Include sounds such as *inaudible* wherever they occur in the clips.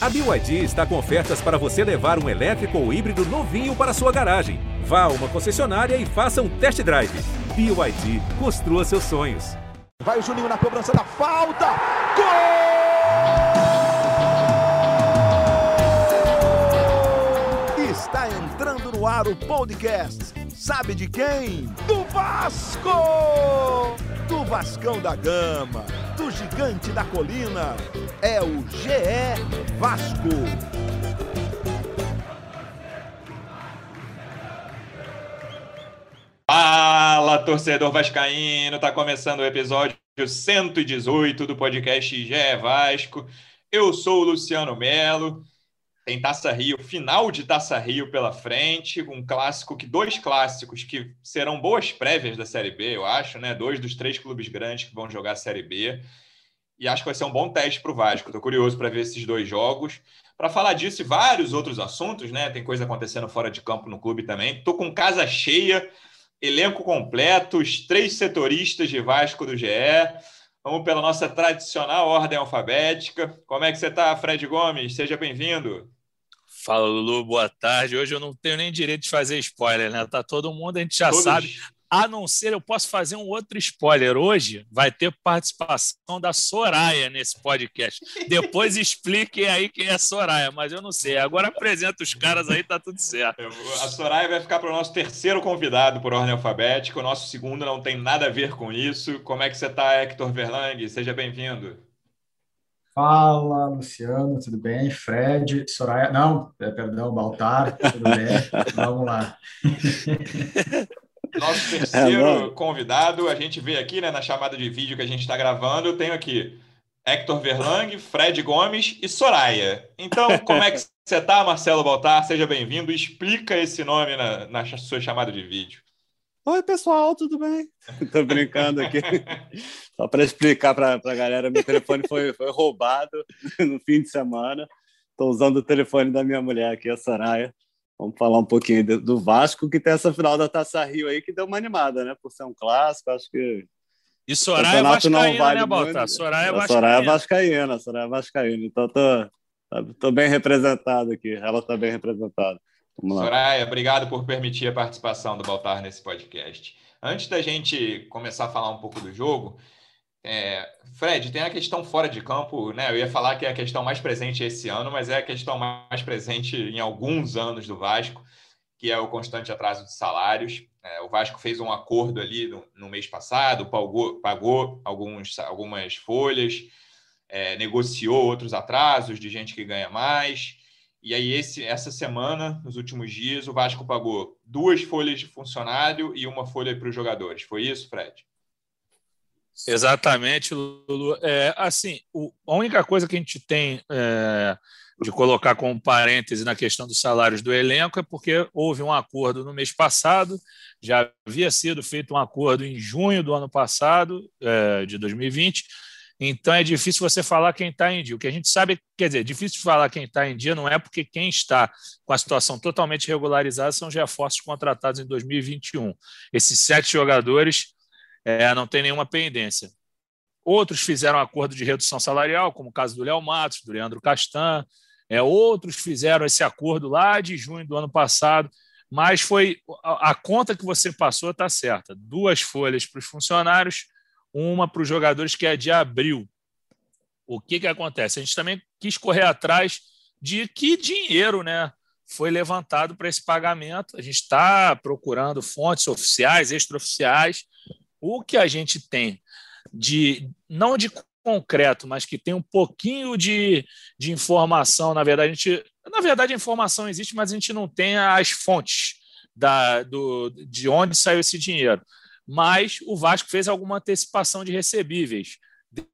A BYD está com ofertas para você levar um elétrico ou híbrido novinho para sua garagem. Vá a uma concessionária e faça um test drive. BYD, construa seus sonhos. Vai o Juninho na cobrança da falta. Gol! Está entrando no ar o podcast. Sabe de quem? Do Vasco! Do Vascão da Gama, do Gigante da Colina. É o GE Vasco. Fala, torcedor vascaíno! Tá começando o episódio 118 do podcast GE Vasco. Eu sou o Luciano Melo. Tem Taça Rio, final de Taça Rio pela frente, um clássico que dois clássicos que serão boas prévias da Série B, eu acho, né? Dois dos três clubes grandes que vão jogar a Série B. E acho que vai ser um bom teste para o Vasco. Estou curioso para ver esses dois jogos. Para falar disso e vários outros assuntos, né? Tem coisa acontecendo fora de campo no clube também. Estou com casa cheia elenco completo, os três setoristas de Vasco do GE. Vamos pela nossa tradicional ordem alfabética. Como é que você está, Fred Gomes? Seja bem-vindo. Fala, Lulu, boa tarde. Hoje eu não tenho nem direito de fazer spoiler, né? Tá todo mundo, a gente já Todos. sabe. A não ser, eu posso fazer um outro spoiler. Hoje vai ter participação da Soraya nesse podcast. Depois *laughs* expliquem aí quem é Soraya, mas eu não sei. Agora apresenta os caras aí, tá tudo certo. A Soraya vai ficar para o nosso terceiro convidado por ordem alfabética. O nosso segundo não tem nada a ver com isso. Como é que você está, Hector Verlang? Seja bem-vindo. Fala, Luciano, tudo bem? Fred, Soraya, não, é, perdão, Baltar, tudo bem? *laughs* Vamos lá. *laughs* Nosso terceiro é, convidado, a gente vê aqui né, na chamada de vídeo que a gente está gravando, eu tenho aqui Hector Verlang, Fred Gomes e Soraya. Então, como é que *laughs* você está, Marcelo Baltar? Seja bem-vindo. Explica esse nome na, na sua chamada de vídeo. Oi, pessoal, tudo bem? *laughs* Estou brincando aqui. Só para explicar para a galera, meu telefone foi, foi roubado no fim de semana. Estou usando o telefone da minha mulher aqui, a Soraya. Vamos falar um pouquinho do Vasco, que tem essa final da Taça Rio aí, que deu uma animada, né? Por ser um clássico, acho que. E Soraya é Vascaína, vale né, Bota? Soraya é Vascaína. Soraya é Vascaína, Soraya é Vascaína. Então, tô, tô bem representado aqui. Ela está bem representada. Soraya, obrigado por permitir a participação do Baltar nesse podcast. Antes da gente começar a falar um pouco do jogo, é, Fred, tem a questão fora de campo, né? Eu ia falar que é a questão mais presente esse ano, mas é a questão mais presente em alguns anos do Vasco, que é o constante atraso de salários. É, o Vasco fez um acordo ali no, no mês passado, pagou, pagou alguns, algumas folhas, é, negociou outros atrasos de gente que ganha mais. E aí, esse, essa semana, nos últimos dias, o Vasco pagou duas folhas de funcionário e uma folha para os jogadores. Foi isso, Fred? Exatamente, Lulu. É, assim, o, a única coisa que a gente tem é, de colocar como parêntese na questão dos salários do elenco é porque houve um acordo no mês passado, já havia sido feito um acordo em junho do ano passado, é, de 2020, então é difícil você falar quem está em dia. O que a gente sabe, quer dizer, difícil falar quem está em dia não é porque quem está com a situação totalmente regularizada são os reforços contratados em 2021. Esses sete jogadores é, não tem nenhuma pendência. Outros fizeram acordo de redução salarial, como o caso do Léo Matos, do Leandro Castan. É, outros fizeram esse acordo lá de junho do ano passado, mas foi a, a conta que você passou está certa. Duas folhas para os funcionários, uma para os jogadores que é de abril. O que, que acontece? A gente também quis correr atrás de que dinheiro né, foi levantado para esse pagamento. A gente está procurando fontes oficiais, extraoficiais, o que a gente tem de não de concreto, mas que tem um pouquinho de, de informação, na verdade, a gente, na verdade a informação existe, mas a gente não tem as fontes da, do, de onde saiu esse dinheiro. Mas o Vasco fez alguma antecipação de recebíveis,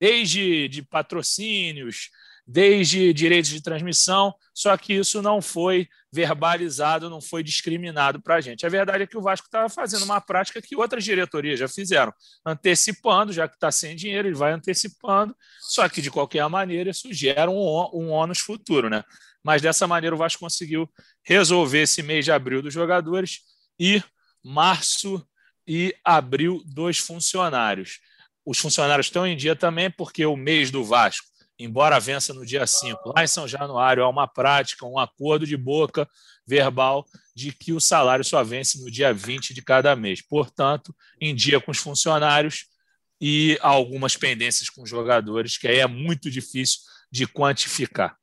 desde de patrocínios, desde direitos de transmissão, só que isso não foi verbalizado, não foi discriminado para a gente. A verdade é que o Vasco estava fazendo uma prática que outras diretorias já fizeram, antecipando, já que está sem dinheiro, ele vai antecipando, só que de qualquer maneira isso gera um, um ônus futuro, né? Mas dessa maneira o Vasco conseguiu resolver esse mês de abril dos jogadores e março e abril dos funcionários. Os funcionários estão em dia também, porque o mês do Vasco embora vença no dia 5. Lá em São Januário há uma prática, um acordo de boca verbal de que o salário só vence no dia 20 de cada mês. Portanto, em dia com os funcionários e algumas pendências com os jogadores, que aí é muito difícil de quantificar.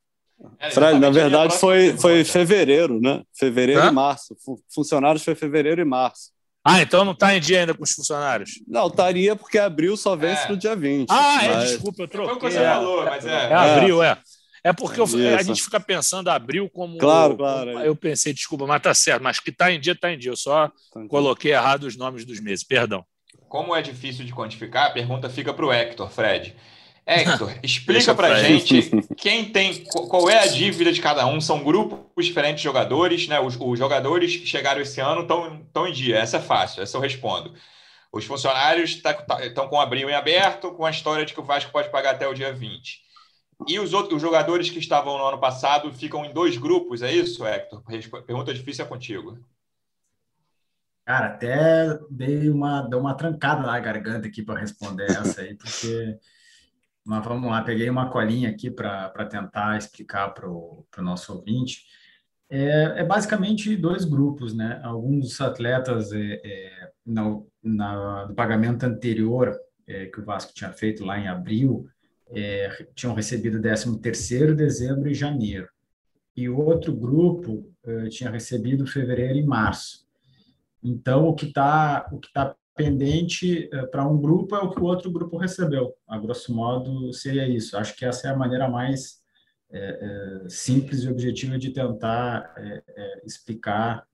É, Fred, na verdade foi, foi fevereiro, né? Fevereiro Hã? e março. Funcionários foi fevereiro e março. Ah, então não está em dia ainda com os funcionários? Não, estaria porque abril só vence é. no dia 20. Ah, é, mas... é, desculpa, eu troquei. Foi o que você falou, mas é. É abril, é. É porque eu, a gente fica pensando abril como. Claro, claro. Eu pensei, desculpa, mas tá certo. Mas que está em dia, está em dia. Eu só tá coloquei errado os nomes dos meses, perdão. Como é difícil de quantificar, a pergunta fica para o Hector, Fred. *laughs* Hector, explica para gente quem tem, qual é a dívida de cada um. São grupos diferentes de jogadores, né? Os, os jogadores que chegaram esse ano estão em dia. Essa é fácil, essa eu respondo. Os funcionários estão tá, com abril em aberto, com a história de que o Vasco pode pagar até o dia 20. E os outros os jogadores que estavam no ano passado ficam em dois grupos, é isso, Hector? Pergunta difícil é contigo. Cara, até dei uma, dei uma trancada na garganta aqui para responder essa aí, porque mas vamos lá, peguei uma colinha aqui para tentar explicar para o nosso ouvinte. É, é, basicamente dois grupos, né? Alguns atletas é, é, na, no pagamento anterior é, que o Vasco tinha feito lá em abril é, tinham recebido 13 terceiro, dezembro e janeiro. E outro grupo é, tinha recebido fevereiro e março. Então, o que está o que tá pendente eh, para um grupo é o que o outro grupo recebeu. A grosso modo, seria isso. Acho que essa é a maneira mais é, é, simples e objetiva de tentar é, explicar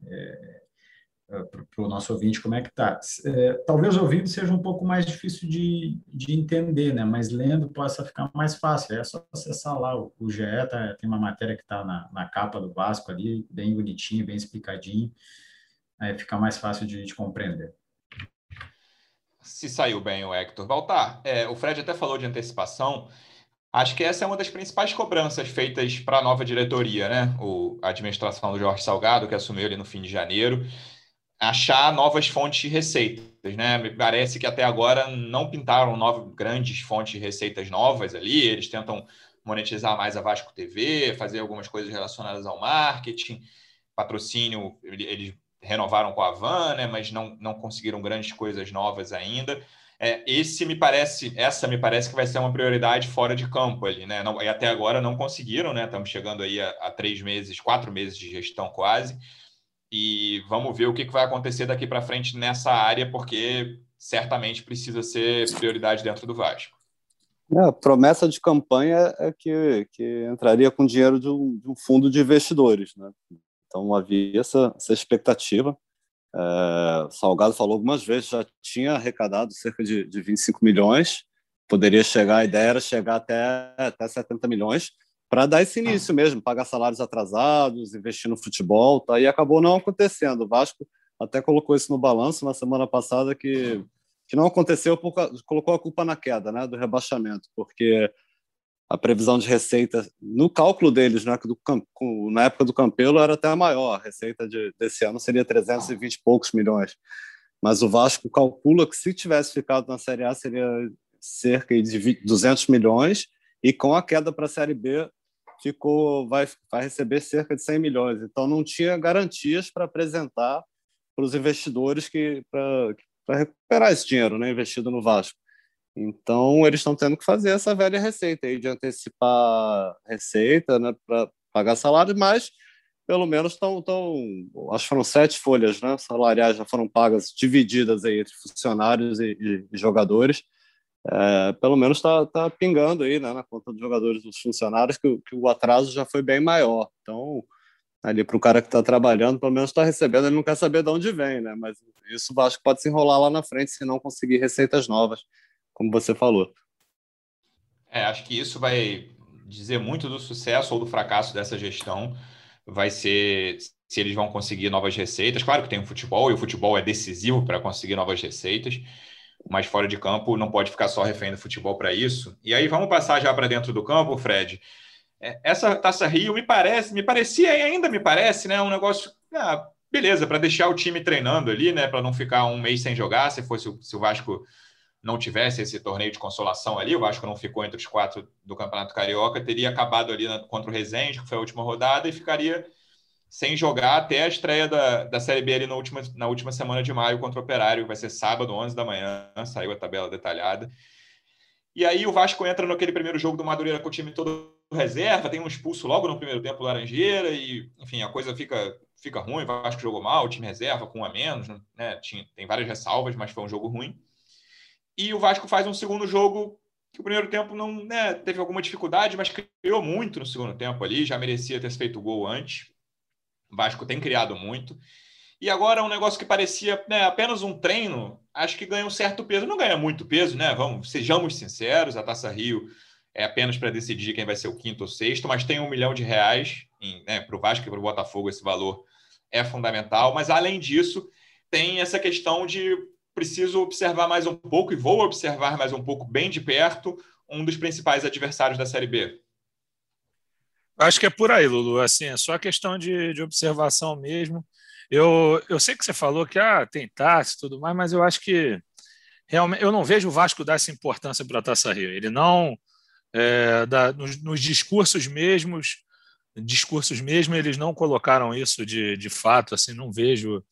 para o nosso ouvinte como é que está. talvez ouvindo seja um pouco mais difícil de, de entender, né? mas lendo possa ficar mais fácil. É só acessar lá. O, o GE tá, tem uma matéria que está na, na capa do Vasco ali, bem bonitinho, bem explicadinho. Aí fica mais fácil de, de compreender se saiu bem o Hector. Valtar, é, o Fred até falou de antecipação. Acho que essa é uma das principais cobranças feitas para a nova diretoria, né? O, a administração do Jorge Salgado, que assumiu ali no fim de janeiro, achar novas fontes de receitas, né? Me parece que até agora não pintaram nove grandes fontes de receitas novas ali. Eles tentam monetizar mais a Vasco TV, fazer algumas coisas relacionadas ao marketing, patrocínio. Eles renovaram com a Van, né, mas não, não conseguiram grandes coisas novas ainda. É, esse me parece, essa me parece que vai ser uma prioridade fora de campo ali, né? Não, e até agora não conseguiram, né? Estamos chegando aí a, a, três meses, quatro meses de gestão quase. E vamos ver o que, que vai acontecer daqui para frente nessa área, porque certamente precisa ser prioridade dentro do Vasco. É, a promessa de campanha é que, que entraria com dinheiro de um, de um fundo de investidores, né? Então havia essa, essa expectativa. É, Salgado falou algumas vezes, já tinha arrecadado cerca de, de 25 milhões, poderia chegar, a ideia era chegar até, até 70 milhões, para dar esse início mesmo, pagar salários atrasados, investir no futebol, tá? e acabou não acontecendo. O Vasco até colocou isso no balanço na semana passada, que, que não aconteceu, por, colocou a culpa na queda né, do rebaixamento, porque a previsão de receita no cálculo deles, né, do, na época do Campelo era até maior, a receita de, desse ano seria 320 e poucos milhões, mas o Vasco calcula que se tivesse ficado na Série A seria cerca de 200 milhões. E com a queda para a Série B ficou vai, vai receber cerca de 100 milhões, então não tinha garantias para apresentar para os investidores que para recuperar esse dinheiro né, investido no Vasco. Então, eles estão tendo que fazer essa velha receita aí de antecipar receita né, para pagar salário, mas pelo menos estão, acho que foram sete folhas né, salariais já foram pagas, divididas aí entre funcionários e, e, e jogadores. É, pelo menos está tá pingando aí né, na conta dos jogadores dos funcionários que, que o atraso já foi bem maior. Então, ali para o cara que está trabalhando, pelo menos está recebendo, ele não quer saber de onde vem, né? Mas isso acho que pode se enrolar lá na frente se não conseguir receitas novas como você falou. É, acho que isso vai dizer muito do sucesso ou do fracasso dessa gestão. Vai ser se eles vão conseguir novas receitas. Claro que tem o futebol, e o futebol é decisivo para conseguir novas receitas, mas fora de campo não pode ficar só refém do futebol para isso. E aí vamos passar já para dentro do campo, Fred. É, essa Taça Rio me parece, me parecia e ainda me parece, né, um negócio, ah, beleza, para deixar o time treinando ali, né, para não ficar um mês sem jogar, se fosse se o Vasco não tivesse esse torneio de consolação ali, o Vasco não ficou entre os quatro do Campeonato Carioca, teria acabado ali na, contra o Resende, que foi a última rodada, e ficaria sem jogar até a estreia da, da Série B ali na última, na última semana de maio contra o Operário, que vai ser sábado, 11 da manhã, saiu a tabela detalhada. E aí o Vasco entra naquele primeiro jogo do Madureira com o time todo reserva, tem um expulso logo no primeiro tempo, Laranjeira, e enfim, a coisa fica, fica ruim, o Vasco jogou mal, o time reserva com um a menos, né? Tem várias ressalvas, mas foi um jogo ruim. E o Vasco faz um segundo jogo que o primeiro tempo não né, teve alguma dificuldade, mas criou muito no segundo tempo ali, já merecia ter feito gol antes. O Vasco tem criado muito. E agora um negócio que parecia né, apenas um treino, acho que ganha um certo peso. Não ganha muito peso, né? Vamos, sejamos sinceros, a Taça Rio é apenas para decidir quem vai ser o quinto ou sexto, mas tem um milhão de reais né, para o Vasco e para o Botafogo esse valor é fundamental. Mas além disso, tem essa questão de preciso observar mais um pouco e vou observar mais um pouco bem de perto um dos principais adversários da Série B. Acho que é por aí, Lulu. Assim, é só questão de, de observação mesmo. Eu, eu sei que você falou que ah, tem taça e tudo mais, mas eu acho que realmente eu não vejo o Vasco dar essa importância para a Taça Rio. Ele não, é, nos, nos, discursos mesmos, discursos mesmo, eles não colocaram isso de, de fato. Assim, não vejo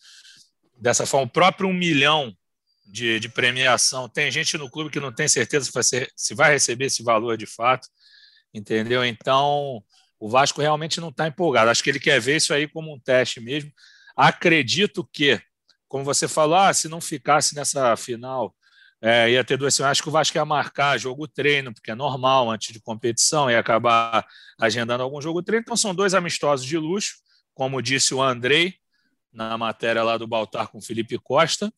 dessa forma. O próprio um milhão de, de, premiação. Tem gente no clube que não tem certeza se vai, ser, se vai receber esse valor de fato, entendeu? Então, o Vasco realmente não está empolgado. Acho que ele quer ver isso aí como um teste mesmo. Acredito que, como você falou, ah, se não ficasse nessa final, é, ia ter duas semanas. Acho que o Vasco ia marcar jogo treino, porque é normal antes de competição, ia acabar agendando algum jogo treino. Então, são dois amistosos de luxo, como disse o Andrei na matéria lá do Baltar com o Felipe Costa.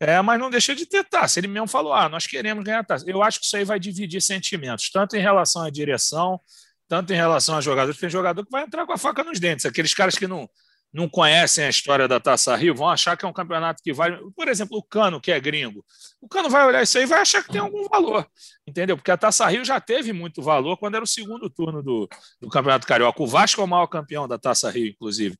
É, mas não deixa de ter taça. Ele mesmo falou: ah, nós queremos ganhar taça. Eu acho que isso aí vai dividir sentimentos, tanto em relação à direção, tanto em relação a jogadores. Tem jogador que vai entrar com a faca nos dentes. Aqueles caras que não, não conhecem a história da Taça Rio vão achar que é um campeonato que vale. Por exemplo, o Cano, que é gringo. O Cano vai olhar isso aí e vai achar que tem algum valor, entendeu? Porque a Taça Rio já teve muito valor quando era o segundo turno do, do Campeonato Carioca. O Vasco é o maior campeão da Taça Rio, inclusive.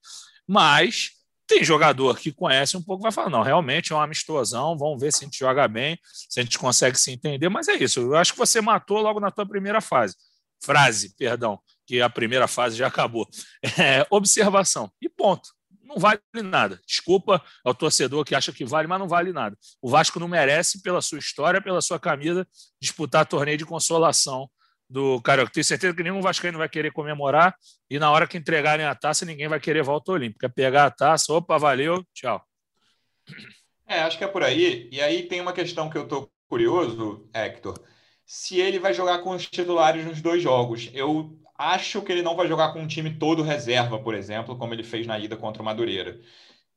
Mas tem jogador que conhece um pouco, vai falar, não, realmente é uma amistosão, vamos ver se a gente joga bem, se a gente consegue se entender, mas é isso. Eu acho que você matou logo na tua primeira fase. Frase, perdão, que a primeira fase já acabou. É, observação. E ponto. Não vale nada. Desculpa ao torcedor que acha que vale, mas não vale nada. O Vasco não merece, pela sua história, pela sua camisa, disputar torneio de consolação do Carioca. Tenho certeza que nenhum Vascaíno vai querer comemorar e na hora que entregarem a taça, ninguém vai querer volta olímpica. Pegar a taça, opa, valeu, tchau. É, acho que é por aí. E aí tem uma questão que eu tô curioso, Hector, se ele vai jogar com os titulares nos dois jogos. Eu acho que ele não vai jogar com um time todo reserva, por exemplo, como ele fez na ida contra o Madureira.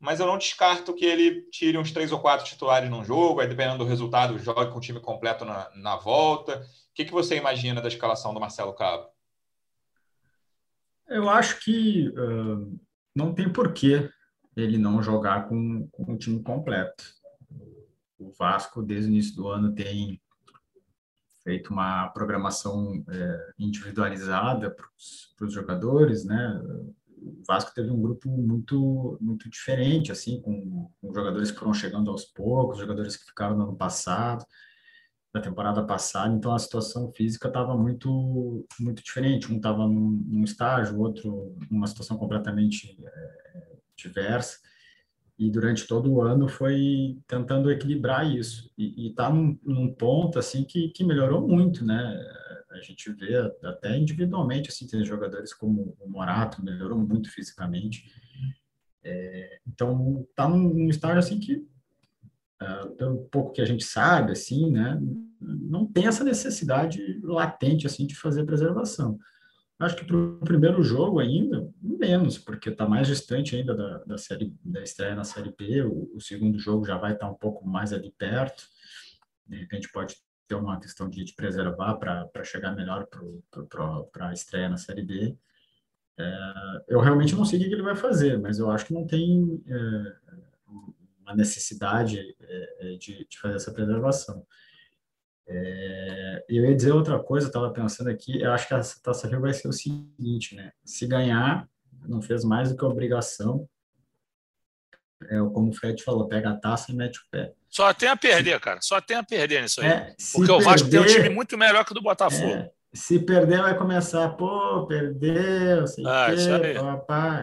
Mas eu não descarto que ele tire uns três ou quatro titulares num jogo, aí dependendo do resultado, jogue com o time completo na, na volta o que, que você imagina da escalação do Marcelo Cabo? Eu acho que uh, não tem porquê ele não jogar com, com o time completo. O Vasco, desde o início do ano, tem feito uma programação é, individualizada para os jogadores, né? O Vasco teve um grupo muito muito diferente, assim, com, com, jogadores que foram chegando aos poucos, jogadores que ficaram no ano passado da temporada passada, então a situação física estava muito muito diferente. Um estava num, num, estágio, o outro numa situação completamente é, diversa. E durante todo o ano foi tentando equilibrar isso. E está num, num, ponto assim que, que melhorou muito, né? A gente vê até individualmente, assim, tem jogadores como o Morato, melhorou muito fisicamente. É, então, está num, estágio assim que pelo pouco que a gente sabe, assim, né, não tem essa necessidade latente, assim, de fazer preservação. Acho que para o primeiro jogo ainda, menos, porque está mais distante ainda da, da, série, da estreia na Série B, o, o, segundo jogo já vai estar tá um pouco mais ali perto, de repente pode ter uma questão de, de preservar para chegar melhor para a estreia na Série B. É, eu realmente não sei o que ele vai fazer, mas eu acho que não tem... É, uma necessidade é, é, de, de, fazer essa preservação. É, eu ia dizer outra coisa, estava pensando aqui, eu acho que essa Taça Rio vai ser o seguinte, né? Se ganhar, não fez mais do que obrigação, é como o Fred falou, pega a taça e mete o pé. Só tem a perder, cara. Só tem a perder nisso aí. É, Porque perder, o Vasco tem um time muito melhor que o do Botafogo. É, se perder, vai começar, pô, perdeu, sei ah, quê,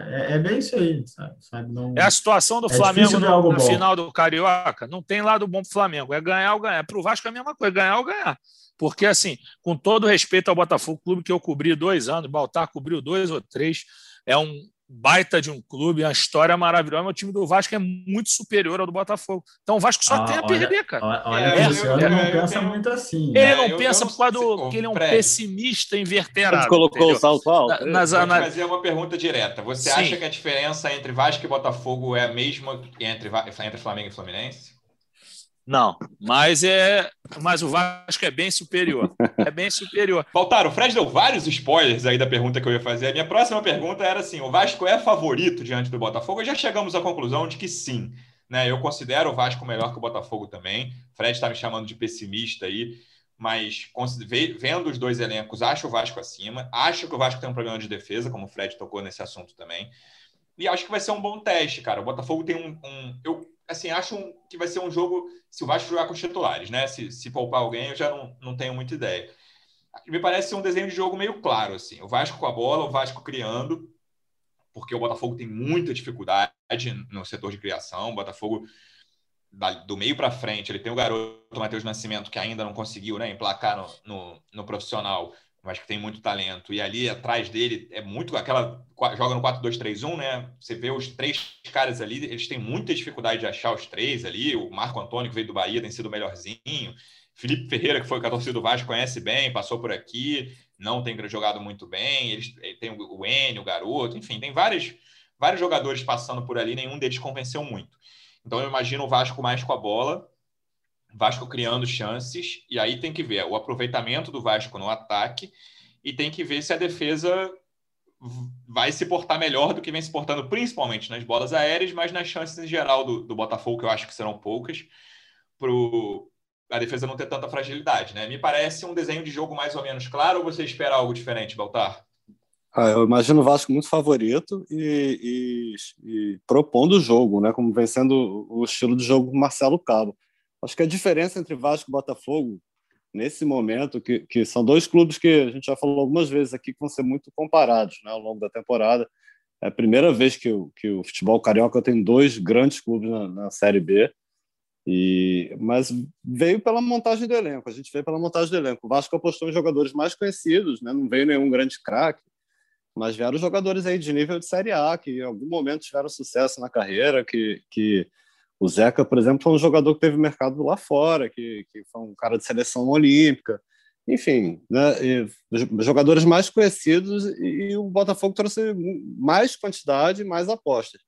é, é, bem isso aí, sabe? sabe? Não, é a situação do é Flamengo no, na final do Carioca. Não tem lado bom pro Flamengo. É ganhar ou ganhar. Para o Vasco é a mesma coisa, ganhar ou ganhar. Porque, assim, com todo respeito ao Botafogo, clube que eu cobri dois anos, o Baltar cobriu dois ou três, é um, baita de um clube, uma história maravilhosa, mas o time do Vasco é muito superior ao do Botafogo. Então o Vasco só ah, tem a olha, perder, cara. Olha, é, é, não é, pensa muito assim. Ele né? não eu, pensa eu por causa do que ele é um prédio. pessimista inverterado. Ele colocou entendeu? o salto alto. Na, nas, Vou na... fazer uma pergunta direta. Você Sim. acha que a diferença entre Vasco e Botafogo é a mesma entre, entre Flamengo e Fluminense? Não, mas é, mas o Vasco é bem superior. É bem superior. Faltaram, o Fred deu vários spoilers aí da pergunta que eu ia fazer. A minha próxima pergunta era assim: o Vasco é favorito diante do Botafogo? Já chegamos à conclusão de que sim. Né? Eu considero o Vasco melhor que o Botafogo também. O Fred está me chamando de pessimista aí, mas vendo os dois elencos, acho o Vasco acima. Acho que o Vasco tem um problema de defesa, como o Fred tocou nesse assunto também. E acho que vai ser um bom teste, cara. O Botafogo tem um. um eu assim, acho que vai ser um jogo, se o Vasco jogar com os titulares, né? Se, se poupar alguém, eu já não, não tenho muita ideia. Me parece um desenho de jogo meio claro, assim. O Vasco com a bola, o Vasco criando, porque o Botafogo tem muita dificuldade no setor de criação. O Botafogo, do meio para frente, ele tem o garoto Matheus Nascimento, que ainda não conseguiu né, emplacar no, no, no profissional, mas que tem muito talento. E ali atrás dele é muito aquela. Joga no 4-2-3-1, né? Você vê os três caras ali, eles têm muita dificuldade de achar os três ali. O Marco Antônio, que veio do Bahia, tem sido melhorzinho. Felipe Ferreira, que foi com a torcida do Vasco, conhece bem, passou por aqui, não tem jogado muito bem. Eles tem o Enio, o garoto, enfim, tem vários, vários jogadores passando por ali, nenhum deles convenceu muito. Então eu imagino o Vasco mais com a bola Vasco criando chances, e aí tem que ver o aproveitamento do Vasco no ataque e tem que ver se a defesa vai se portar melhor do que vem se portando, principalmente nas bolas aéreas, mas nas chances em geral do, do Botafogo, que eu acho que serão poucas, para a defesa não ter tanta fragilidade. Né? Me parece um desenho de jogo mais ou menos claro, ou você espera algo diferente, Baltar? Ah, eu imagino o Vasco muito favorito e, e, e propondo o jogo, né? como vem sendo o estilo de jogo do Marcelo Cabo. Acho que a diferença entre Vasco e Botafogo, nesse momento, que, que são dois clubes que a gente já falou algumas vezes aqui que vão ser muito comparados né, ao longo da temporada. É a primeira vez que o, que o futebol carioca tem dois grandes clubes na, na Série B. E, mas veio pela montagem do elenco, a gente veio pela montagem do elenco. O Vasco apostou em jogadores mais conhecidos, né? não veio nenhum grande craque, mas vieram jogadores aí de nível de Série A, que em algum momento tiveram sucesso na carreira, que, que o Zeca, por exemplo, foi um jogador que teve mercado lá fora, que, que foi um cara de seleção olímpica. Enfim, né, jogadores mais conhecidos e, e o Botafogo trouxe mais quantidade, mais apostas.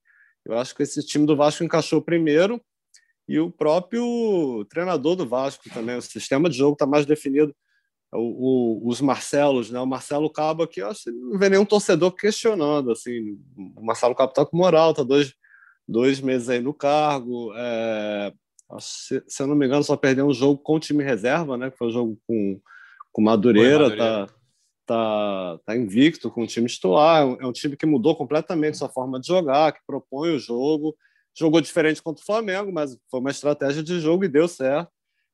Eu acho que esse time do Vasco encaixou primeiro e o próprio treinador do Vasco também. O sistema de jogo está mais definido. O, o, os Marcelos, né? O Marcelo Cabo aqui, eu acho que não vê nenhum torcedor questionando. Assim, o Marcelo Cabo está com moral, está dois dois meses aí no cargo. É, se, eu não me engano, só perdeu um jogo com o time reserva, né? Que foi o um jogo com, com Madureira, Madureira. Tá, tá, tá invicto com o time titular. É um time que mudou completamente sua forma de jogar, que propõe o jogo. Jogou diferente contra o Flamengo, mas foi uma estratégia de jogo e deu certo.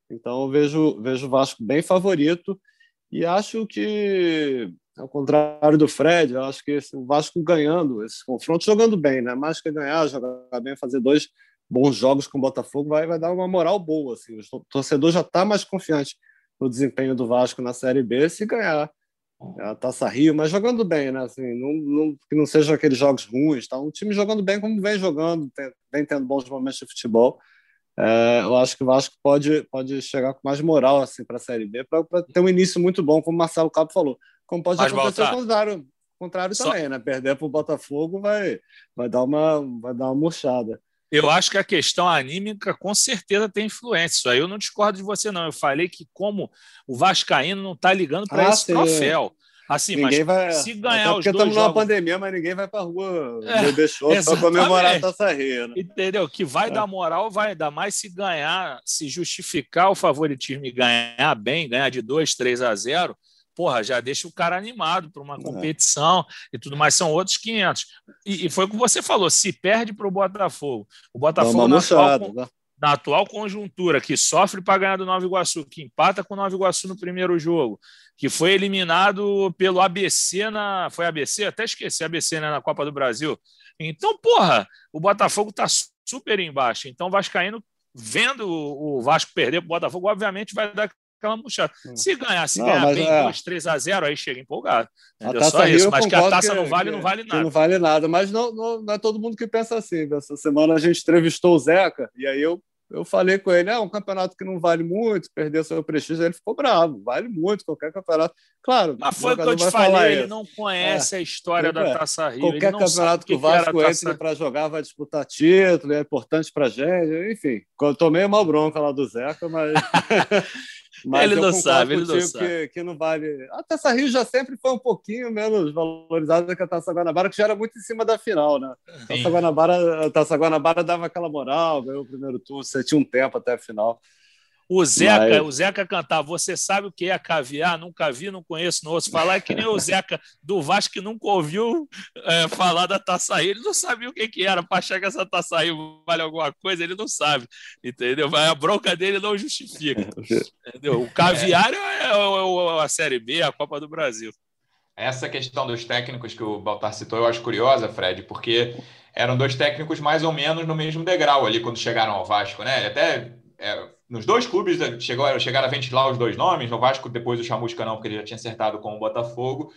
Então eu vejo, vejo o Vasco bem favorito e acho que ao contrário do Fred, eu acho que esse, o Vasco ganhando esse confronto, jogando bem, né? Mais que ganhar, jogar bem, fazer dois bons jogos com o Botafogo, vai, vai dar uma moral boa. Assim. O torcedor já está mais confiante no desempenho do Vasco na Série B se ganhar a Taça Rio, mas jogando bem, né? Assim, não, não, que não sejam aqueles jogos ruins, tá? Um time jogando bem como vem jogando, tem, vem tendo bons momentos de futebol. É, eu acho que o Vasco pode, pode chegar com mais moral assim, para a Série B, para ter um início muito bom, como o Marcelo Cabo falou. Como pode Mas acontecer o contrário, contrário Só... também, né? Perder para o Botafogo vai, vai, dar uma, vai dar uma murchada. Eu acho que a questão anímica com certeza tem influência. Isso aí eu não discordo de você, não. Eu falei que como o Vascaíno não está ligando para ah, esse sim. troféu. Assim, ninguém mas vai, se ganhar porque estamos numa pandemia, mas ninguém vai para a rua é, deixou para comemorar a Taça Rio. Né? Entendeu? Que vai é. dar moral, vai dar mais se ganhar, se justificar o favoritismo e ganhar bem, ganhar de 2, 3 a 0, porra, já deixa o cara animado para uma é. competição é. e tudo mais, são outros 500. E, e foi o que você falou, se perde para o Botafogo. O Botafogo na atual, né? na atual conjuntura, que sofre para ganhar do Nova Iguaçu, que empata com o Nova Iguaçu no primeiro jogo, que foi eliminado pelo ABC na. Foi ABC? Até esqueci, ABC né, na Copa do Brasil. Então, porra, o Botafogo está super embaixo. Então, Vascaíno, vendo o Vasco perder para o Botafogo, obviamente vai dar aquela murchada. Hum. Se ganhar, se não, ganhar bem é... 2, 3 a 0, aí chega empolgado. Taça Só isso, mas que a taça que, não vale, não vale nada. não vale nada, mas não, não, não, é todo mundo que pensa assim. Essa semana a gente entrevistou o Zeca, e aí eu, eu falei com ele: é um campeonato que não vale muito, perdeu seu prestígio. Ele ficou bravo, vale muito qualquer campeonato. Claro, mas foi o que eu te falei, ele não conhece é, a história da é. Taça Rio. Qualquer campeonato que o Vasco entre para jogar vai disputar título, é importante para gente, enfim. Eu tomei uma bronca lá do Zeca, mas. *laughs* Mas ele não sabe, ele não sabe. Que, que não vale. A Taça Rio já sempre foi um pouquinho menos valorizada que a Taça Guanabara, que já era muito em cima da final, né? A Taça Guanabara, a Taça Guanabara dava aquela moral, ganhou o primeiro turno, você tinha um tempo até a final. O Zeca, Mas... o Zeca cantar, você sabe o que é caviar? Nunca vi, não conheço, não ouço falar. É que nem o Zeca do Vasco que nunca ouviu é, falar da taça aí. Ele não sabia o que, que era. Para achar que essa taça aí vale alguma coisa, ele não sabe. Entendeu? A bronca dele não justifica. Entendeu? O caviar é, é, é a Série B, a Copa do Brasil. Essa questão dos técnicos que o Baltar citou, eu acho curiosa, Fred, porque eram dois técnicos mais ou menos no mesmo degrau ali quando chegaram ao Vasco, né? Até é, nos dois clubes né, chegou, chegaram a ventilar os dois nomes, no Vasco depois o Chamusca não, porque ele já tinha acertado com o Botafogo,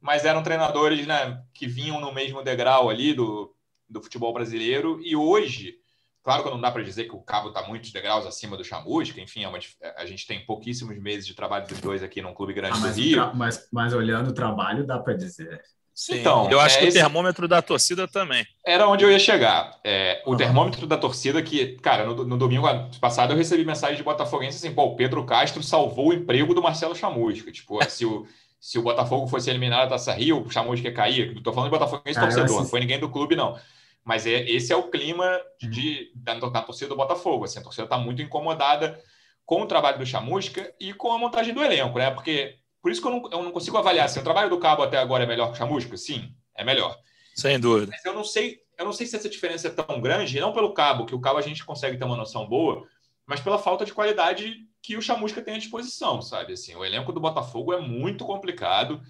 mas eram treinadores né, que vinham no mesmo degrau ali do, do futebol brasileiro, e hoje, claro que não dá para dizer que o Cabo está muitos degraus acima do Chamusca, enfim, é uma, a gente tem pouquíssimos meses de trabalho dos dois aqui num clube grande ah, do Rio. Mas, mas olhando o trabalho, dá para dizer. Sim, então, eu acho é, que o termômetro da torcida também. Era onde eu ia chegar. É, o uhum. termômetro da torcida que, cara, no, no, domingo passado eu recebi mensagem de Botafoguense assim, pô, o Pedro Castro salvou o emprego do Marcelo Chamusca. Tipo, *laughs* se o, se o Botafogo fosse eliminado da Taça Rio, o Chamusca ia cair. Não tô falando de Botafoguense ah, torcedor, não foi ninguém do clube, não. Mas é, esse é o clima de, da, da torcida do Botafogo. Assim, a torcida está muito incomodada com o trabalho do Chamusca e com a montagem do elenco, né? Porque por isso que eu não, eu não consigo avaliar se o trabalho do Cabo até agora é melhor que o Chamusca. Sim, é melhor. Sem dúvida. Mas eu não sei, eu não sei se essa diferença é tão grande, não pelo Cabo, que o Cabo a gente consegue ter uma noção boa, mas pela falta de qualidade que o Chamusca tem à disposição, sabe? Assim, o elenco do Botafogo é muito complicado.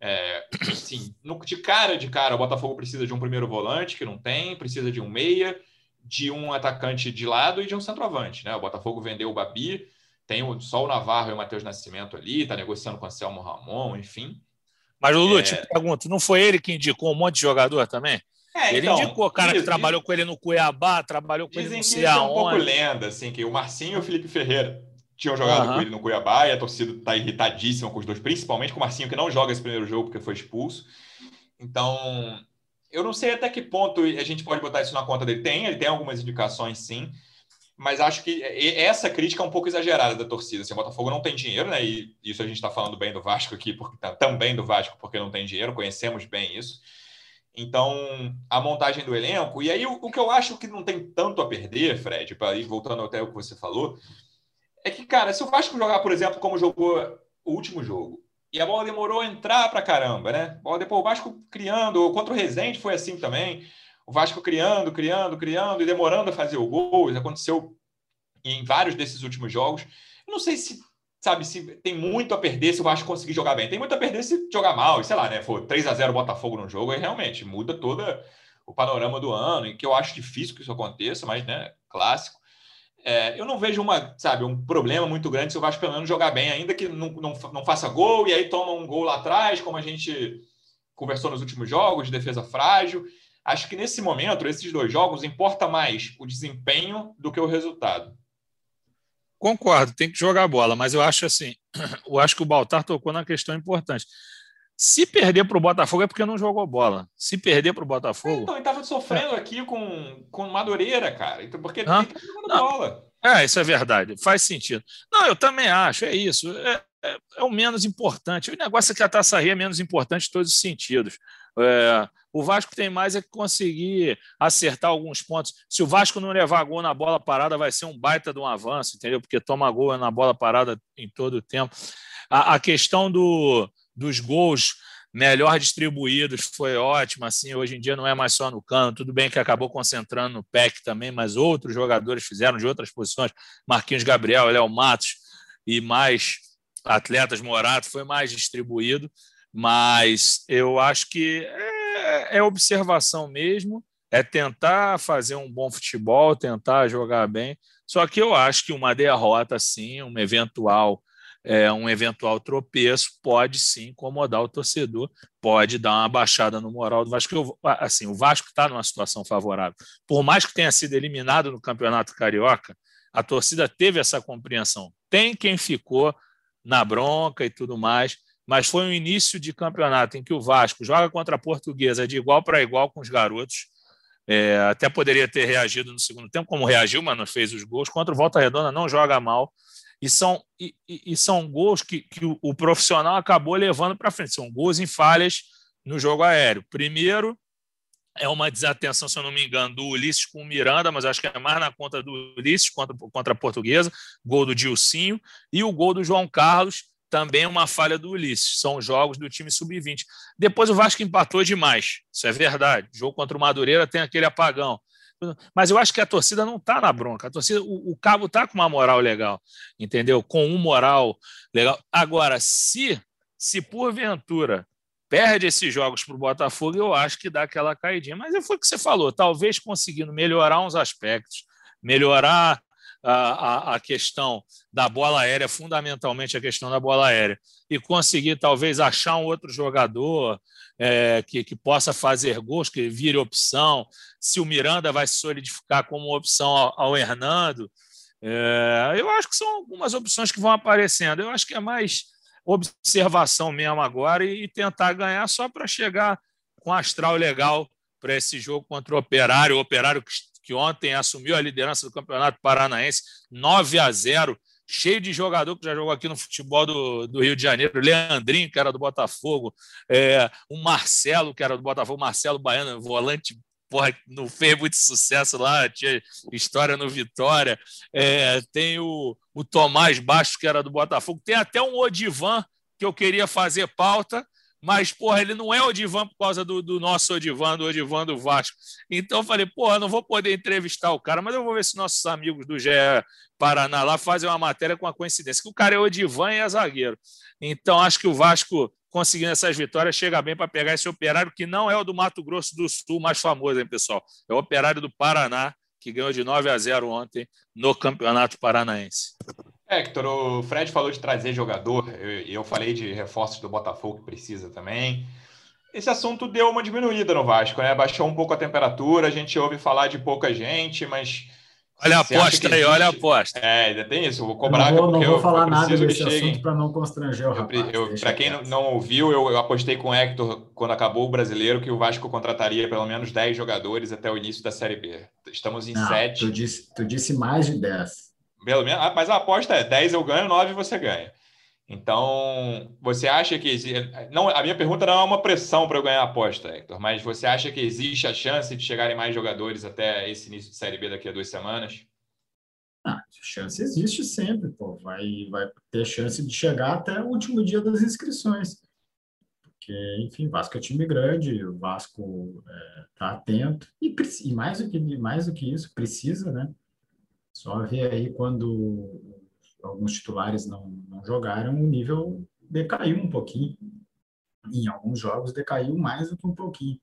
É, assim, no, de cara de cara, o Botafogo precisa de um primeiro volante, que não tem, precisa de um meia, de um atacante de lado e de um centroavante. Né? O Botafogo vendeu o Babi, tem o, só o Navarro e o Matheus Nascimento ali, está negociando com o Anselmo Ramon, enfim. Mas, Lulu, é... te pergunto, não foi ele que indicou um monte de jogador também? É, ele então, indicou o cara que trabalhou isso, com ele no Cuiabá, trabalhou com ele no Ceará. é um pouco lenda, assim, que o Marcinho e o Felipe Ferreira tinham jogado uhum. com ele no Cuiabá e a torcida está irritadíssima com os dois, principalmente com o Marcinho, que não joga esse primeiro jogo porque foi expulso. Então, eu não sei até que ponto a gente pode botar isso na conta dele. Tem, ele tem algumas indicações, sim mas acho que essa crítica é um pouco exagerada da torcida. Assim, o Botafogo não tem dinheiro, né? E isso a gente está falando bem do Vasco aqui, porque, tá, também do Vasco, porque não tem dinheiro, conhecemos bem isso. Então, a montagem do elenco. E aí, o, o que eu acho que não tem tanto a perder, Fred, para ir voltando até o que você falou, é que, cara, se o Vasco jogar, por exemplo, como jogou o último jogo, e a bola demorou a entrar para caramba, né? A bola depois o Vasco criando, contra o Rezende foi assim também o Vasco criando, criando, criando e demorando a fazer o gol. Isso aconteceu em vários desses últimos jogos. Eu não sei se, sabe, se tem muito a perder se o Vasco conseguir jogar bem. Tem muito a perder se jogar mal. E sei lá, né? For 3 a 0 Botafogo no jogo, aí realmente muda todo o panorama do ano, e que eu acho difícil que isso aconteça, mas, né, clássico. É, eu não vejo uma, sabe, um problema muito grande se o Vasco pelo menos jogar bem, ainda que não, não, não faça gol e aí toma um gol lá atrás, como a gente conversou nos últimos jogos, de defesa frágil. Acho que nesse momento, esses dois jogos, importa mais o desempenho do que o resultado. Concordo, tem que jogar bola, mas eu acho assim, *clears throat* eu acho que o Baltar tocou na questão importante. Se perder para o Botafogo é porque não jogou bola. Se perder para o Botafogo. então, ele estava sofrendo é. aqui com, com Madureira, cara. Então, porque ah, ele jogando não. bola. É, isso é verdade. Faz sentido. Não, eu também acho, é isso. É, é, é o menos importante. O negócio é que a Taça Rio é menos importante em todos os sentidos. É, o Vasco tem mais é que conseguir acertar alguns pontos. Se o Vasco não levar gol na bola parada, vai ser um baita de um avanço, entendeu? Porque toma gol na bola parada em todo o tempo. A, a questão do, dos gols melhor distribuídos foi ótima. Assim, hoje em dia não é mais só no cano. Tudo bem que acabou concentrando no PEC também, mas outros jogadores fizeram de outras posições. Marquinhos Gabriel, Léo Matos e mais atletas, Morato, foi mais distribuído. Mas eu acho que é, é observação mesmo, é tentar fazer um bom futebol, tentar jogar bem. Só que eu acho que uma derrota, sim, uma eventual é, um eventual tropeço pode sim incomodar o torcedor, pode dar uma baixada no moral do Vasco. Assim, o Vasco está numa situação favorável. Por mais que tenha sido eliminado no Campeonato Carioca, a torcida teve essa compreensão. Tem quem ficou na bronca e tudo mais, mas foi um início de campeonato em que o Vasco joga contra a Portuguesa de igual para igual com os garotos. É, até poderia ter reagido no segundo tempo, como reagiu, mas não fez os gols. Contra o Volta Redonda não joga mal e são, e, e são gols que, que o, o profissional acabou levando para frente. São gols em falhas no jogo aéreo. Primeiro, é uma desatenção, se eu não me engano, do Ulisses com o Miranda, mas acho que é mais na conta do Ulisses contra, contra a Portuguesa, gol do Dilcinho, e o gol do João Carlos, também é uma falha do Ulisses. São jogos do time sub-20. Depois o Vasco empatou demais, isso é verdade. O jogo contra o Madureira tem aquele apagão. Mas eu acho que a torcida não está na bronca. A torcida, o, o Cabo está com uma moral legal, entendeu? Com um moral legal. Agora, se, se porventura perde esses jogos para o Botafogo, eu acho que dá aquela caidinha. Mas foi o que você falou, talvez conseguindo melhorar uns aspectos, melhorar a, a, questão da bola aérea, fundamentalmente a questão da bola aérea, e conseguir talvez achar um outro jogador é, que, que possa fazer gols, que vire opção, se o Miranda vai se solidificar como opção ao, ao Hernando. É, eu acho que são algumas opções que vão aparecendo. Eu acho que é mais observação mesmo agora e, e tentar ganhar só para chegar com astral legal para esse jogo contra o Operário. O Operário que que ontem assumiu a liderança do Campeonato Paranaense, 9 a 0 cheio de jogador que já jogou aqui no futebol do, do Rio de Janeiro, Leandrinho, que era do Botafogo, é, o Marcelo, que era do Botafogo, Marcelo Baiano, volante, porra, não fez muito sucesso lá, tinha história no Vitória, é, tem o, o Tomás Baixo, que era do Botafogo, tem até um Odivan, que eu queria fazer pauta, mas, porra, ele não é Odivan por causa do, do nosso Odivan, do Odivan do Vasco. Então eu falei, porra, não vou poder entrevistar o cara, mas eu vou ver se nossos amigos do GE Paraná lá fazem uma matéria com a coincidência, que o cara é Odivan e é zagueiro. Então acho que o Vasco, conseguindo essas vitórias, chega bem para pegar esse operário, que não é o do Mato Grosso do Sul mais famoso, hein, pessoal? É o operário do Paraná, que ganhou de 9 a 0 ontem no Campeonato Paranaense. Hector, o Fred falou de trazer jogador, e eu, eu falei de reforços do Botafogo que precisa também. Esse assunto deu uma diminuída no Vasco, né? Baixou um pouco a temperatura, a gente ouve falar de pouca gente, mas. Olha a aposta aí, existe... olha a aposta. É, ainda tem isso. Eu vou cobrar não vou, não vou eu, falar eu nada desse assunto para não constranger o rapaz. Para quem quieto. não ouviu, eu, eu, apostei com o Hector quando acabou o brasileiro que o Vasco contrataria pelo menos 10 jogadores até o início da Série B. Estamos em não, 7. Tu disse, tu disse mais de 10. Pelo menos, ah, mas a aposta é 10 eu ganho, 9 você ganha. Então, você acha que não a minha pergunta não é uma pressão para eu ganhar a aposta, Hector, mas você acha que existe a chance de chegarem mais jogadores até esse início de Série B daqui a duas semanas? Ah, chance existe sempre, pô. Vai, vai ter chance de chegar até o último dia das inscrições. Porque, enfim, Vasco é time grande, o Vasco está é, atento e, e mais, do que, mais do que isso, precisa, né? Só ver aí quando alguns titulares não, não jogaram, o nível decaiu um pouquinho. Em alguns jogos decaiu mais do que um pouquinho.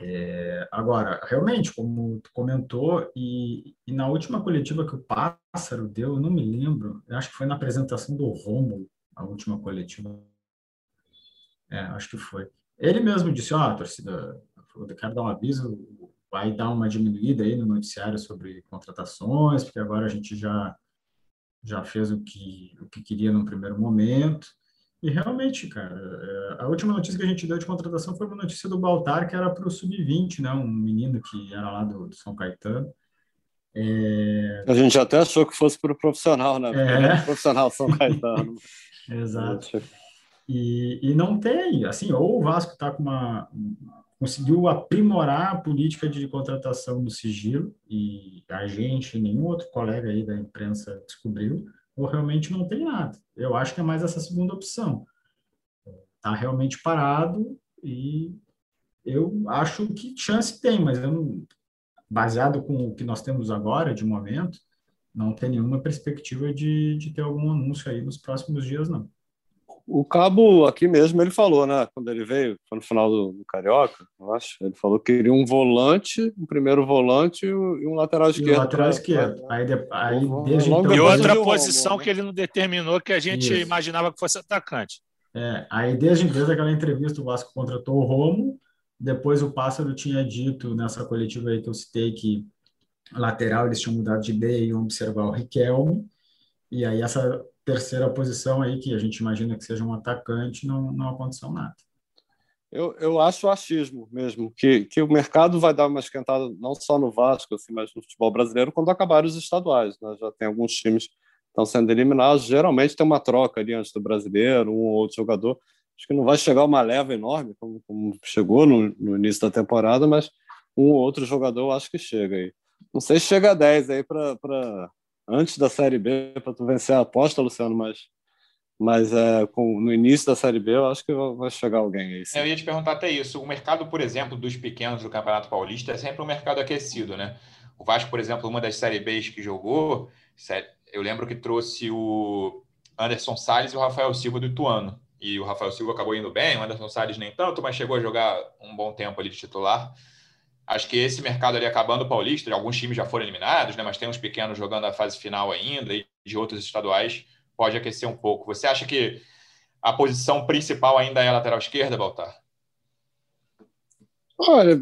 É, agora, realmente, como tu comentou, e, e, na última coletiva que o Pássaro deu, eu não me lembro, acho que foi na apresentação do Romulo, a última coletiva. É, acho que foi. Ele mesmo disse, ó, oh, torcida, eu quero dar um aviso, vai dar uma diminuída aí no noticiário sobre contratações, porque agora a gente já já fez o que o que queria no primeiro momento. E realmente, cara, é, a última notícia que a gente deu de contratação foi uma notícia do Baltar, que era para o Sub-20, né? Um menino que era lá do, do São Caetano. É... A gente até achou que fosse para o profissional, né? É. Profissional São Caetano. *laughs* Exato. E, e não tem, assim, ou o Vasco está com uma conseguiu aprimorar a política de contratação do sigilo e a gente, nenhum outro colega aí da imprensa descobriu, ou realmente não tem nada. Eu acho que é mais essa segunda opção. Está realmente parado e eu acho que chance tem, mas eu baseado com o que nós temos agora, de momento, não tem nenhuma perspectiva de, de ter algum anúncio aí nos próximos dias, não. O Cabo aqui mesmo ele falou, né? Quando ele veio, foi no final do, do Carioca, eu acho. Ele falou que queria um volante, um primeiro volante e um lateral esquerdo. E lateral esquerdo. Aí, de, aí desde então, e outra posição que ele não determinou que a gente Isso. imaginava que fosse atacante. É, aí desde, desde aquela entrevista o Vasco contratou o Romo. Depois o Pássaro tinha dito nessa coletiva aí que eu citei que lateral eles tinham mudado de ideia e iam observar o Riquelme. E aí essa terceira posição aí, que a gente imagina que seja um atacante, não, não aconteceu nada. Eu, eu acho achismo mesmo, que, que o mercado vai dar uma esquentada não só no Vasco, assim, mas no futebol brasileiro quando acabarem os estaduais. Né? Já tem alguns times que estão sendo eliminados, geralmente tem uma troca ali antes do brasileiro, um ou outro jogador. Acho que não vai chegar uma leva enorme, como, como chegou no, no, início da temporada, mas um ou outro jogador acho que chega aí. Não sei se chega a 10 aí para antes da Série B para tu vencer a aposta, Luciano, mas mas é, com, no início da Série B eu acho que vai chegar alguém aí. Sim. Eu ia te perguntar até isso. O mercado, por exemplo, dos pequenos do Campeonato Paulista é sempre um mercado aquecido, né? O Vasco, por exemplo, uma das Série Bs que jogou, eu lembro que trouxe o Anderson Salles e o Rafael Silva do Ituano. E o Rafael Silva acabou indo bem, o Anderson Salles nem tanto, mas chegou a jogar um bom tempo ali de titular. Acho que esse mercado ali acabando Paulista, alguns times já foram eliminados, né? mas tem uns pequenos jogando a fase final ainda, e de outros estaduais pode aquecer um pouco. Você acha que a posição principal ainda é a lateral esquerda, Baltar? Olha,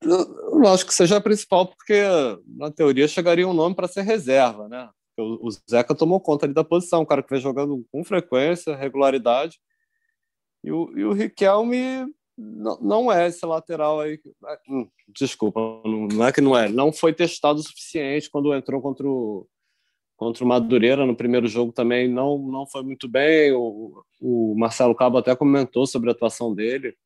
eu não acho que seja a principal, porque na teoria chegaria um nome para ser reserva, né? O Zeca tomou conta ali da posição, um cara que vem jogando com frequência, regularidade. E o, e o Riquelme não, é esse lateral aí. Hum, desculpa, não é que não é. Não foi testado o suficiente quando entrou contra o, contra o Madureira no primeiro jogo também. Não, não foi muito bem. O, o Marcelo Cabo até comentou sobre a atuação dele.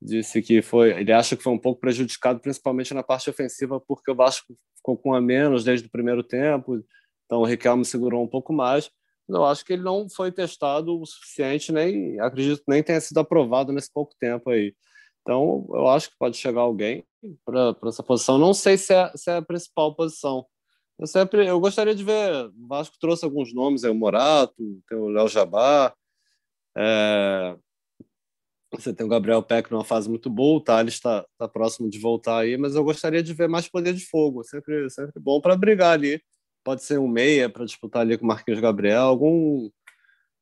Disse que foi, ele acha que foi um pouco prejudicado, principalmente na parte ofensiva, porque o Vasco ficou com a menos desde o primeiro tempo. Então o Riquelme segurou um pouco mais eu acho que ele não foi testado o suficiente, nem acredito nem tenha sido aprovado nesse pouco tempo aí. Então, eu acho que pode chegar alguém para essa posição. Não sei se é, se é a principal posição. Eu sempre eu gostaria de ver. O Vasco trouxe alguns nomes, aí, o Morato, tem o Léo Jabá, é, você tem o Gabriel Peck numa fase muito boa, o Thales está tá próximo de voltar aí, mas eu gostaria de ver mais poder de fogo. Sempre, sempre bom para brigar ali pode ser um meia para disputar ali com o Marquinhos Gabriel, algum,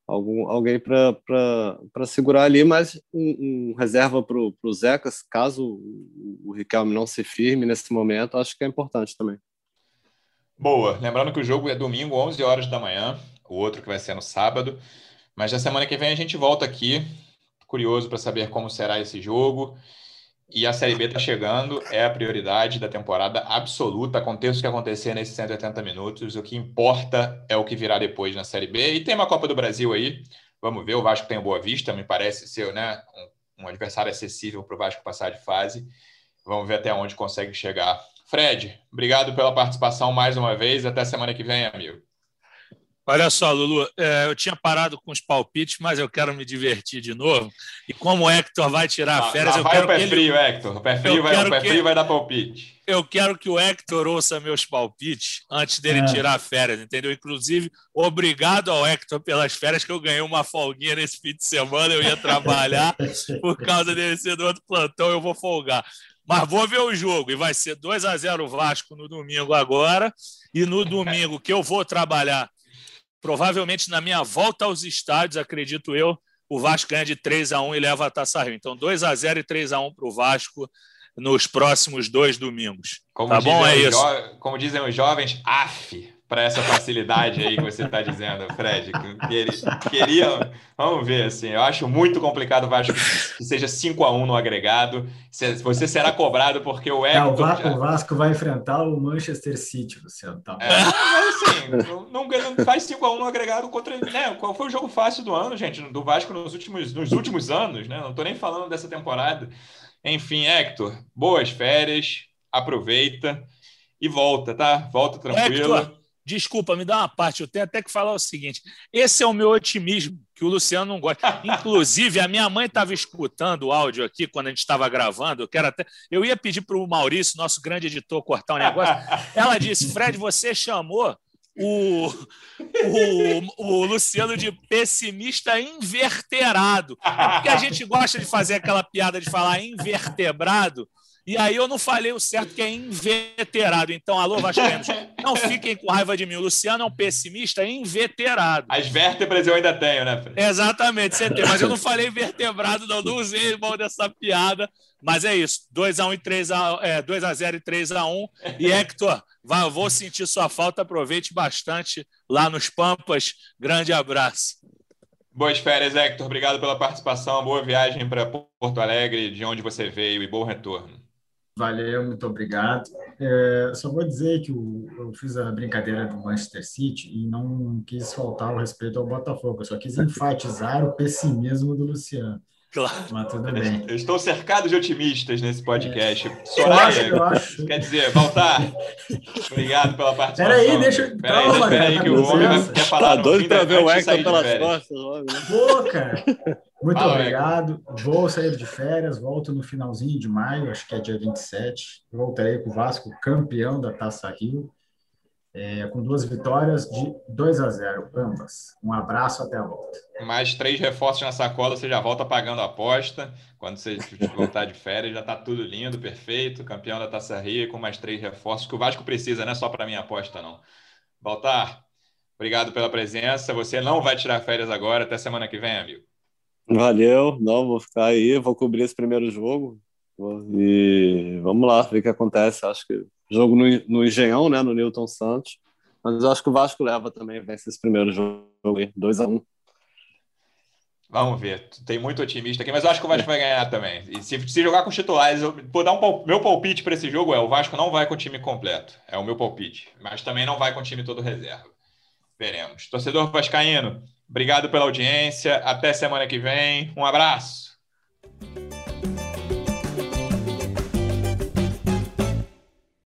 algum alguém para segurar ali, mas um, um reserva para o Zeca, caso o, Riquelme não se firme nesse momento, acho que é importante também. Boa. Lembrando que o jogo é domingo, 11 horas da manhã, o outro que vai ser no sábado. Mas na semana que vem a gente volta aqui. Curioso para saber como será esse jogo. E a Série B está chegando, é a prioridade da temporada absoluta. Aconteça o que acontecer nesses 180 minutos, o que importa é o que virá depois na Série B. E tem uma Copa do Brasil aí, vamos ver. O Vasco tem Boa Vista, me parece ser né, um, um adversário acessível para o Vasco passar de fase. Vamos ver até onde consegue chegar. Fred, obrigado pela participação mais uma vez. Até semana que vem, amigo. Olha só, Lulu, é, eu tinha parado com os palpites, mas eu quero me divertir de novo. E como o Hector vai tirar ah, férias, eu vai quero o pé que frio, ele... Hector. O pé frio, vai, o pé frio vai dar palpite. Eu quero que o Hector ouça meus palpites antes dele é. tirar férias, entendeu? Inclusive, obrigado ao Hector pelas férias, que eu ganhei uma folguinha nesse fim de semana. Eu ia trabalhar, *laughs* por causa dele ser do outro plantão, eu vou folgar. Mas vou ver o jogo e vai ser 2 a 0 Vasco no domingo agora. E no domingo que eu vou trabalhar provavelmente na minha volta aos estádios, acredito eu, o Vasco ganha de 3 a 1 e leva a Taça Rio. Então, 2 a 0 e 3 a 1 para o Vasco nos próximos dois domingos. Como tá bom? É isso. como dizem os jovens, af, para essa facilidade aí que você está dizendo, Fred. Que queria, vamos ver, assim, eu acho muito complicado o Vasco que seja 5 a 1 no agregado. Você será cobrado porque o Hector... É, o, Va já... o, Vasco vai enfrentar o Manchester City, Luciano. Tá é, assim, não, não faz 5 a 1 no agregado contra... Né, qual foi o jogo fácil do ano, gente, do Vasco nos últimos, nos últimos anos, né? Não estou nem falando dessa temporada. Enfim, Hector, boas férias, aproveita e volta, tá? Volta tranquilo. Hector. Desculpa, me dá uma parte. Eu tenho até que falar o seguinte: esse é o meu otimismo, que o Luciano não gosta. Inclusive, a minha mãe estava escutando o áudio aqui quando a gente estava gravando. Eu quero até. Eu ia pedir para o Maurício, nosso grande editor, cortar um negócio. Ela disse: Fred, você chamou o, o, o Luciano de pessimista inverterado. É porque a gente gosta de fazer aquela piada de falar invertebrado. E aí eu não falei o certo, que é inveterado. Então, alô, Vascaínos, *laughs* não fiquem com raiva de mim. O Luciano é um pessimista inveterado. As vértebras eu ainda tenho, né, Fred? Exatamente, você tem. Mas eu não *laughs* falei vertebrado, não. Não usei mal dessa piada. Mas é isso. 2x1 e 3x... É, 2x0 e 3x1. E Hector, vai, vou sentir sua falta. Aproveite bastante lá nos Pampas. Grande abraço. Boas férias, Hector. Obrigado pela participação. Boa viagem para Porto Alegre, de onde você veio, e bom retorno. Valeu, muito obrigado. É, só vou dizer que o, eu fiz a brincadeira do Manchester City e não quis faltar o respeito ao Botafogo, eu só quis enfatizar o pessimismo do Luciano. Claro. Mas tudo bem. Eu estou cercado de otimistas nesse podcast. É. Soraya, eu acho, quer dizer, Valtar, obrigado pela participação. Peraí, deixa eu... Peraí, Calma, peraí, que o homem vai, quer falar tá doido para ver o Hector pelas costas. Né? Pô, cara. Muito Fala, obrigado. Vou sair de férias, volto no finalzinho de maio, acho que é dia 27. Voltarei com o Vasco, campeão da Taça Rio, é, com duas vitórias de 2 a 0, ambas. Um abraço, até a volta. Mais três reforços na sacola, você já volta pagando a aposta. Quando você voltar de férias, já está tudo lindo, perfeito. Campeão da Taça Rio, com mais três reforços, que o Vasco precisa, não é só para minha aposta, não. Baltar, obrigado pela presença. Você não vai tirar férias agora, até semana que vem, amigo. Valeu, não, vou ficar aí, vou cobrir esse primeiro jogo e vamos lá, ver o que acontece. Acho que jogo no, no Engenhão, né, no Newton Santos, mas eu acho que o Vasco leva também, vence esse primeiro jogo aí, 2x1. Um. Vamos ver, tem muito otimista aqui, mas eu acho que o Vasco vai ganhar também. E se, se jogar com os titulares, eu vou dar um meu palpite para esse jogo é o Vasco não vai com o time completo, é o meu palpite, mas também não vai com o time todo reserva. Veremos. Torcedor vascaíno, Obrigado pela audiência. Até semana que vem. Um abraço.